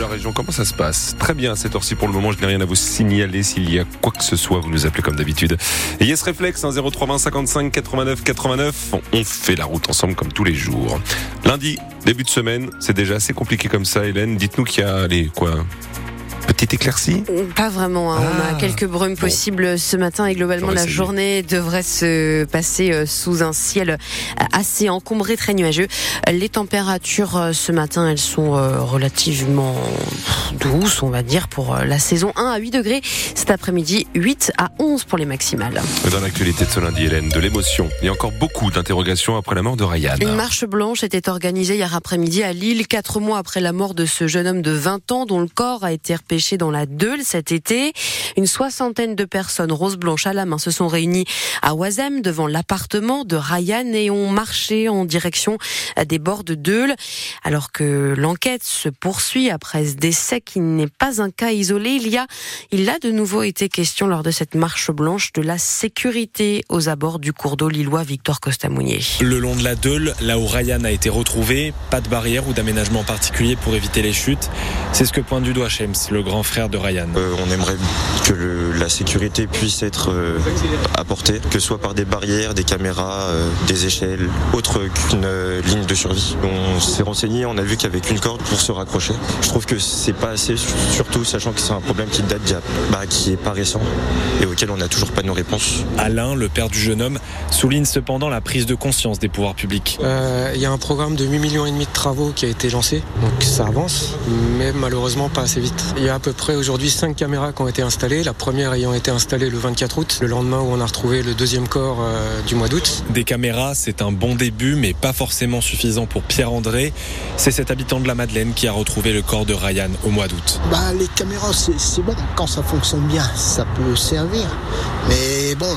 la région. Comment ça se passe Très bien cette heure-ci pour le moment. Je n'ai rien à vous signaler. S'il y a quoi que ce soit, vous nous appelez comme d'habitude. Et Yes Reflex, 0320 55 89 89. On fait la route ensemble comme tous les jours. Lundi, début de semaine, c'est déjà assez compliqué comme ça, Hélène. Dites-nous qu'il y a, allez, quoi Petite éclaircie Pas vraiment. hein. On a Ah. quelques brumes possibles ce matin et globalement la journée devrait se passer euh, sous un ciel euh, assez encombré, très nuageux. Les températures euh, ce matin, elles sont relativement douces, on va dire, pour la saison 1 à 8 degrés. Cet après-midi, 8 à 11 pour les maximales. Dans l'actualité de ce lundi, Hélène, de l'émotion. Il y a encore beaucoup d'interrogations après la mort de Ryan. Une marche blanche était organisée hier après-midi à Lille, quatre mois après la mort de ce jeune homme de 20 ans dont le corps a été repêché dans la Deule cet été. Une soixantaine de personnes, rose blanche à la main, se sont réunies à Oisem devant l'appartement de Ryan et ont marché en direction des bords de Deule. Alors que l'enquête se poursuit après ce décès qui n'est pas un cas isolé, il y a, il a de nouveau été question lors de cette marche blanche de la sécurité aux abords du cours d'eau lillois Victor Costamounier. Le long de la Deule, là où Ryan a été retrouvé, pas de barrière ou d'aménagement particulier pour éviter les chutes. C'est ce que pointe du doigt Shems, le grand frère de Ryan. Euh, on aimerait que le- la sécurité puisse être euh, apportée, que ce soit par des barrières, des caméras, euh, des échelles, autre qu'une euh, ligne de survie. On s'est renseigné, on a vu avait qu'une corde pour se raccrocher. Je trouve que c'est pas assez, surtout sachant que c'est un problème qui date d'il y a- bah, qui est pas récent et auquel on n'a toujours pas nos réponses. Alain, le père du jeune homme, souligne cependant la prise de conscience des pouvoirs publics. Euh, Il y a un programme de 8 millions et demi de travaux qui a été lancé, donc ça avance, mais malheureusement pas assez vite. Il y a à peu près aujourd'hui 5 caméras qui ont été installées, la première ayant été installée le 24 août, le lendemain où on a retrouvé le deuxième corps euh, du mois d'août. Des caméras, c'est un bon début, mais pas forcément suffisant pour Pierre-André. C'est cet habitant de la Madeleine qui a retrouvé le corps de Ryan au mois d'août. Bah, les caméras, c'est bon. Quand ça fonctionne bien, ça peut servir. Mais bon,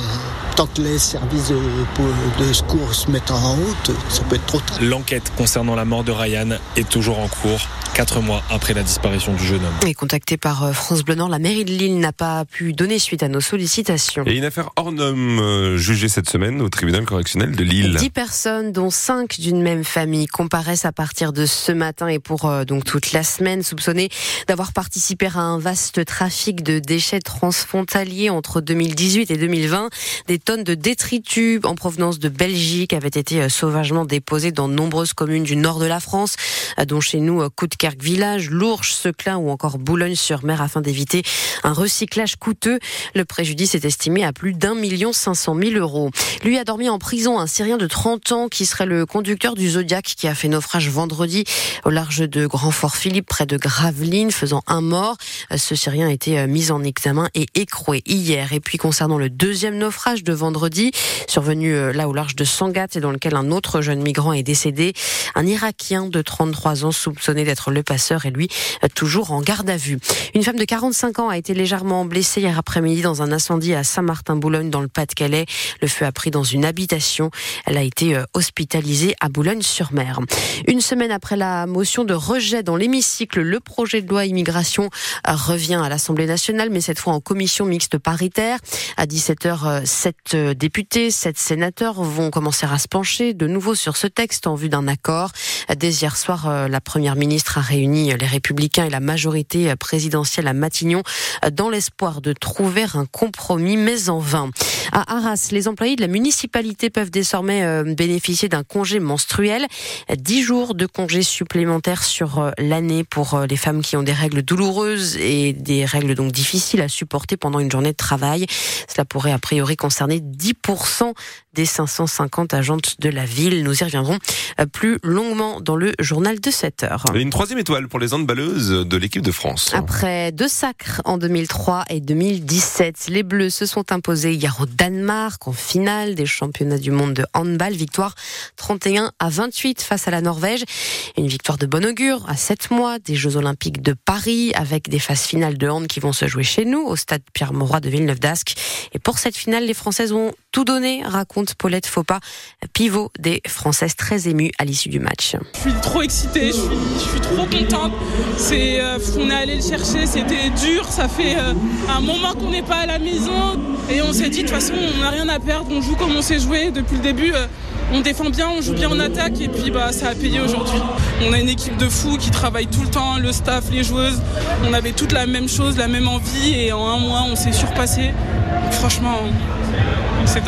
tant que les services de, secours se mettent en route, ça peut être trop tard. L'enquête concernant la mort de Ryan est toujours en cours, quatre mois après la disparition du jeune homme. Et contacté par euh, France Bleu Nord, la mairie de Lille n'a pas pu donner suite à nos sollicitations. Et une affaire hors norme euh, jugée cette semaine au tribunal correctionnel de Lille. Dix personnes, dont cinq d'une même famille, comparaissent à partir de ce matin et pour euh, donc toute la semaine, soupçonnées d'avoir participé à un vaste trafic de déchets transfrontaliers entre 2018 et 2020. Des tonnes de détritus en provenance de Belgique avaient été euh, sauvagement déposées dans nombreuses communes du nord de la France, euh, dont chez nous euh, Coudekerque Village, Lourges, Seclin ou encore Boulogne-sur-Mer, afin d'éviter un recyclage coûteux. Le préjudice est estimé à plus d'un million cinq cent mille euros. Lui a dormi en prison un Syrien de 30 ans qui serait le conducteur du Zodiac qui a fait naufrage vendredi au large de Grand Fort Philippe près de Gravelines, faisant un mort. Ce Syrien a été mis en examen et écroué hier. Et puis concernant le deuxième naufrage de vendredi, survenu euh, là au large de Sangatte et dans lequel un autre jeune migrant est décédé, un Irakien de 33 ans soupçonné d'être le passeur et lui euh, toujours en garde à vue. Une femme de 45 ans a été légèrement blessée hier après-midi dans un incendie à Saint-Martin-Boulogne dans le Pas-de-Calais. Le feu a pris dans une habitation. Elle a été euh, hospitalisée à Boulogne-sur-Mer. Une semaine après la motion de rejet dans l'hémicycle, le projet de loi immigration revient à l'Assemblée nationale, mais cette fois en commission mixte paritaire. À 17h, sept euh, députés, sept sénateurs vont commencer à se pencher de nouveau sur ce texte en vue d'un accord. Dès hier soir, euh, la première ministre a réuni les Républicains et la majorité présidentielle à Matignon euh, dans l'espoir de trouver un compromis, mais en vain. À Arras, les employés de la municipalité peuvent désormais bénéficier d'un congé menstruel, 10 jours de congés supplémentaires sur l'année pour les femmes qui ont des règles douloureuses et des règles donc difficiles à supporter pendant une journée de travail. Cela pourrait a priori concerner 10% des 550 agentes de la ville. Nous y reviendrons euh, plus longuement dans le journal de 7 heures. Et une troisième étoile pour les handballeuses de l'équipe de France. Après deux sacres en 2003 et 2017, les Bleus se sont imposés hier au Danemark en finale des championnats du monde de handball. Victoire 31 à 28 face à la Norvège. Une victoire de bon augure à 7 mois des Jeux Olympiques de Paris avec des phases finales de hand qui vont se jouer chez nous au stade Pierre-Mauroy de Villeneuve-d'Ascq. Et pour cette finale, les Tout donné, raconte Paulette Faupas, pivot des Françaises très émues à l'issue du match. Je suis trop excitée, je suis, je suis trop contente. C'est, euh, on est allé le chercher, c'était dur, ça fait euh, un moment qu'on n'est pas à la maison et on s'est dit de toute façon on n'a rien à perdre, on joue comme on s'est joué depuis le début. euh, on défend bien, on joue bien en attaque et puis bah ça a payé aujourd'hui. On a une équipe de fous qui travaille tout le temps, le staff, les joueuses. On avait toute la même chose, la même envie et en un mois on s'est surpassé. Franchement, c'est.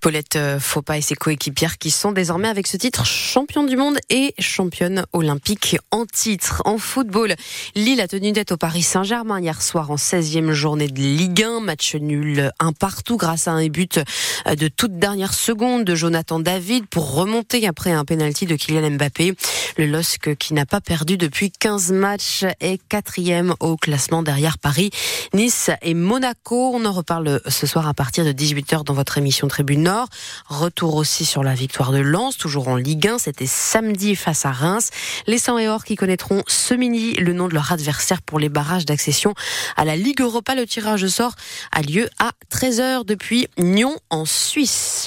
Paulette euh, Faupas et ses coéquipières qui sont désormais avec ce titre champion du monde et championne olympique en titre. En football, Lille a tenu tête au Paris Saint-Germain hier soir en 16e journée de Ligue 1. Match nul un partout grâce à un but euh, de toute dernière seconde de Jonathan David pour remonter après un penalty de Kylian Mbappé. Le LOSC qui n'a pas perdu depuis 15 matchs est quatrième au classement derrière Paris, Nice et Monaco. On en reparle ce soir à partir de 18h dans votre émission Tribune Nord. Retour aussi sur la victoire de Lens, toujours en Ligue 1. C'était samedi face à Reims. Les 100 et Or qui connaîtront ce midi le nom de leur adversaire pour les barrages d'accession à la Ligue Europa. Le tirage de sort a lieu à 13h depuis Nyon en Suisse.